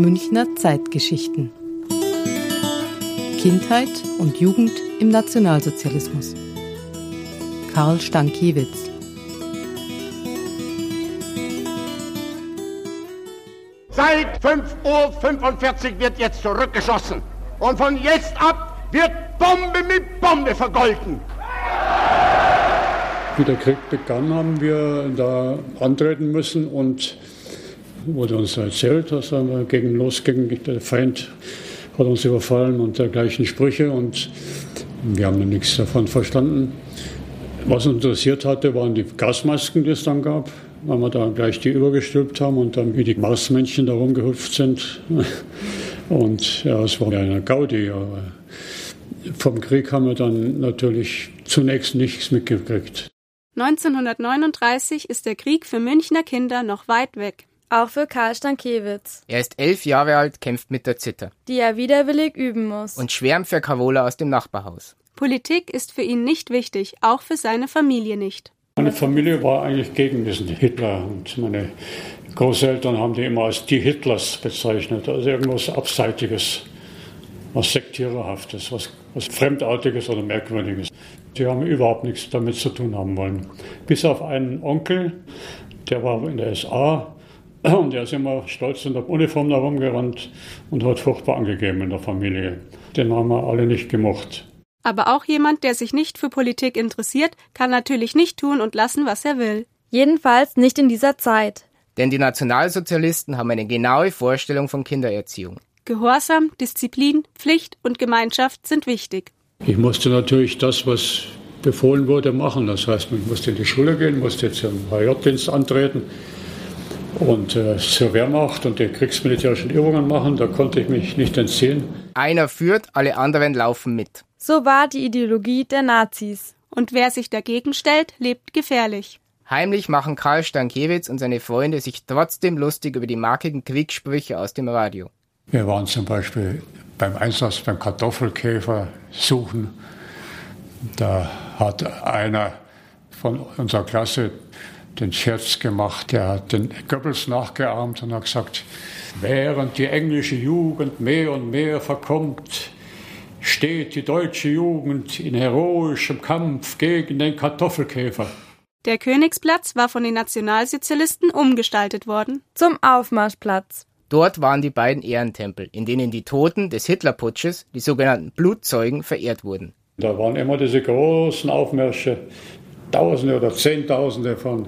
Münchner Zeitgeschichten. Kindheit und Jugend im Nationalsozialismus. Karl Stankiewicz. Seit 5.45 Uhr wird jetzt zurückgeschossen. Und von jetzt ab wird Bombe mit Bombe vergolten. Wie der Krieg begann, haben wir da antreten müssen und wurde uns erzählt, dass wir gegen losging. Der Feind hat uns überfallen und dergleichen Sprüche und wir haben nichts davon verstanden. Was uns interessiert hatte, waren die Gasmasken, die es dann gab, weil wir da gleich die übergestülpt haben und dann wie die Marsmännchen da rumgehüpft sind. Und ja, es war eine Gaudi, aber vom Krieg haben wir dann natürlich zunächst nichts mitgekriegt. 1939 ist der Krieg für Münchner Kinder noch weit weg. Auch für Karl Stankiewicz. Er ist elf Jahre alt, kämpft mit der Zither. Die er widerwillig üben muss. Und schwärmt für Carola aus dem Nachbarhaus. Politik ist für ihn nicht wichtig, auch für seine Familie nicht. Meine Familie war eigentlich gegen diesen Hitler und meine Großeltern haben die immer als die Hitlers bezeichnet, also irgendwas Abseitiges, was Sektiererhaftes, was, was Fremdartiges oder Merkwürdiges. Die haben überhaupt nichts damit zu tun haben wollen. Bis auf einen Onkel, der war in der SA und der ist immer stolz in der Uniform herumgerannt und hat furchtbar angegeben in der Familie. Den haben wir alle nicht gemocht. Aber auch jemand, der sich nicht für Politik interessiert, kann natürlich nicht tun und lassen, was er will. Jedenfalls nicht in dieser Zeit. Denn die Nationalsozialisten haben eine genaue Vorstellung von Kindererziehung. Gehorsam, Disziplin, Pflicht und Gemeinschaft sind wichtig. Ich musste natürlich das, was befohlen wurde, machen. Das heißt, ich musste in die Schule gehen, musste zum HJ-Dienst antreten und äh, zur Wehrmacht und die kriegsmilitärischen Übungen machen. Da konnte ich mich nicht entziehen. Einer führt, alle anderen laufen mit. So war die Ideologie der Nazis. Und wer sich dagegen stellt, lebt gefährlich. Heimlich machen Karl Stankiewicz und seine Freunde sich trotzdem lustig über die markigen Kriegssprüche aus dem Radio. Wir waren zum Beispiel beim Einsatz beim Kartoffelkäfer suchen. Da hat einer von unserer Klasse den Scherz gemacht, der hat den Goebbels nachgeahmt und hat gesagt, während die englische Jugend mehr und mehr verkommt, steht die deutsche Jugend in heroischem Kampf gegen den Kartoffelkäfer. Der Königsplatz war von den Nationalsozialisten umgestaltet worden. Zum Aufmarschplatz. Dort waren die beiden Ehrentempel, in denen die Toten des Hitlerputsches, die sogenannten Blutzeugen, verehrt wurden. Da waren immer diese großen Aufmärsche, Tausende oder Zehntausende von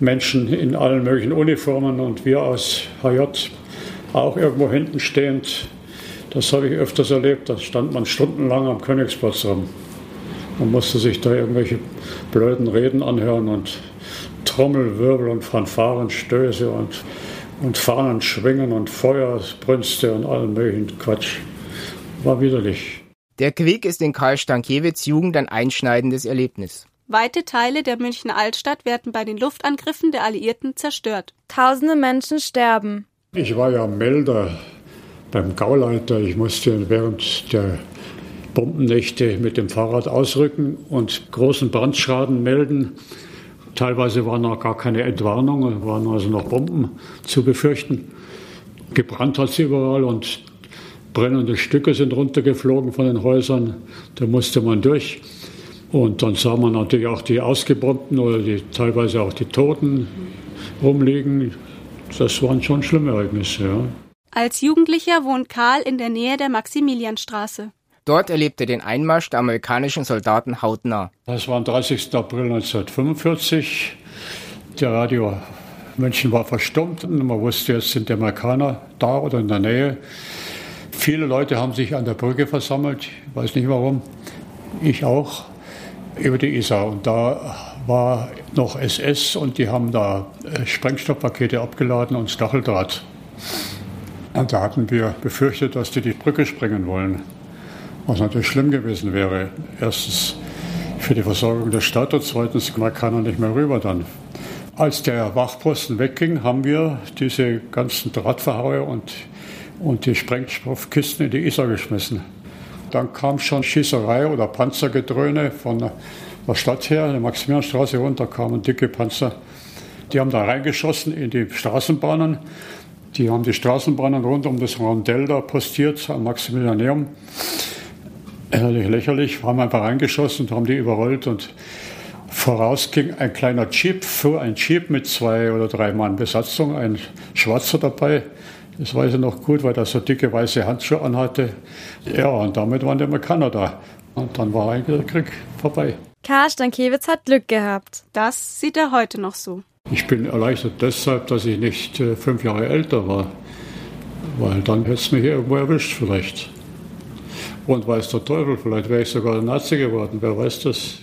Menschen in allen möglichen Uniformen und wir aus HJ auch irgendwo hinten stehend das habe ich öfters erlebt. Da stand man stundenlang am Königsplatz rum. Man musste sich da irgendwelche blöden Reden anhören und Trommelwirbel und Fanfarenstöße und, und Fahnen schwingen und Feuerbrünste und allen möglichen Quatsch. War widerlich. Der Krieg ist in Karl Stankiewicz Jugend ein einschneidendes Erlebnis. Weite Teile der Münchner Altstadt werden bei den Luftangriffen der Alliierten zerstört. Tausende Menschen sterben. Ich war ja Melder beim Gauleiter. Ich musste während der Bombennächte mit dem Fahrrad ausrücken und großen Brandschaden melden. Teilweise war noch gar keine Entwarnung, waren also noch Bomben zu befürchten. Gebrannt hat es überall und brennende Stücke sind runtergeflogen von den Häusern. Da musste man durch. Und dann sah man natürlich auch die Ausgebombten oder die, teilweise auch die Toten rumliegen. Das waren schon schlimme Ereignisse. Ja. Als Jugendlicher wohnt Karl in der Nähe der Maximilianstraße. Dort erlebte er den Einmarsch der amerikanischen Soldaten hautnah. Das war am 30. April 1945. Der Radio München war verstummt. Man wusste, jetzt sind die Amerikaner da oder in der Nähe. Viele Leute haben sich an der Brücke versammelt. Ich weiß nicht warum. Ich auch. Über die Isar. Und da war noch SS und die haben da äh, Sprengstoffpakete abgeladen und Stacheldraht. Und da hatten wir befürchtet, dass die die Brücke sprengen wollen. Was natürlich schlimm gewesen wäre. Erstens für die Versorgung der Stadt und zweitens, man kann er nicht mehr rüber dann. Als der Wachposten wegging, haben wir diese ganzen Drahtverhaue und, und die Sprengstoffkisten in die Isar geschmissen. Dann kam schon Schießerei oder Panzergedröhne von der Stadt her, der Maximilianstraße runter kamen dicke Panzer. Die haben da reingeschossen in die Straßenbahnen Die haben die Straßenbahnen rund um das Rondell da postiert am Maximilianeum. Ehrlich lächerlich, haben einfach reingeschossen und haben die überrollt und voraus ging ein kleiner Jeep, fuhr ein Jeep mit zwei oder drei Mann Besatzung, ein Schwarzer dabei. Das weiß ich noch gut, weil er so dicke weiße Handschuhe anhatte. Ja, und damit waren die Amerikaner da. Und dann war eigentlich der Krieg vorbei. Karl Stankiewicz hat Glück gehabt. Das sieht er heute noch so. Ich bin erleichtert deshalb, dass ich nicht äh, fünf Jahre älter war. Weil dann hätte es mich irgendwo erwischt vielleicht. Und weiß der Teufel, vielleicht wäre ich sogar ein Nazi geworden, wer weiß das.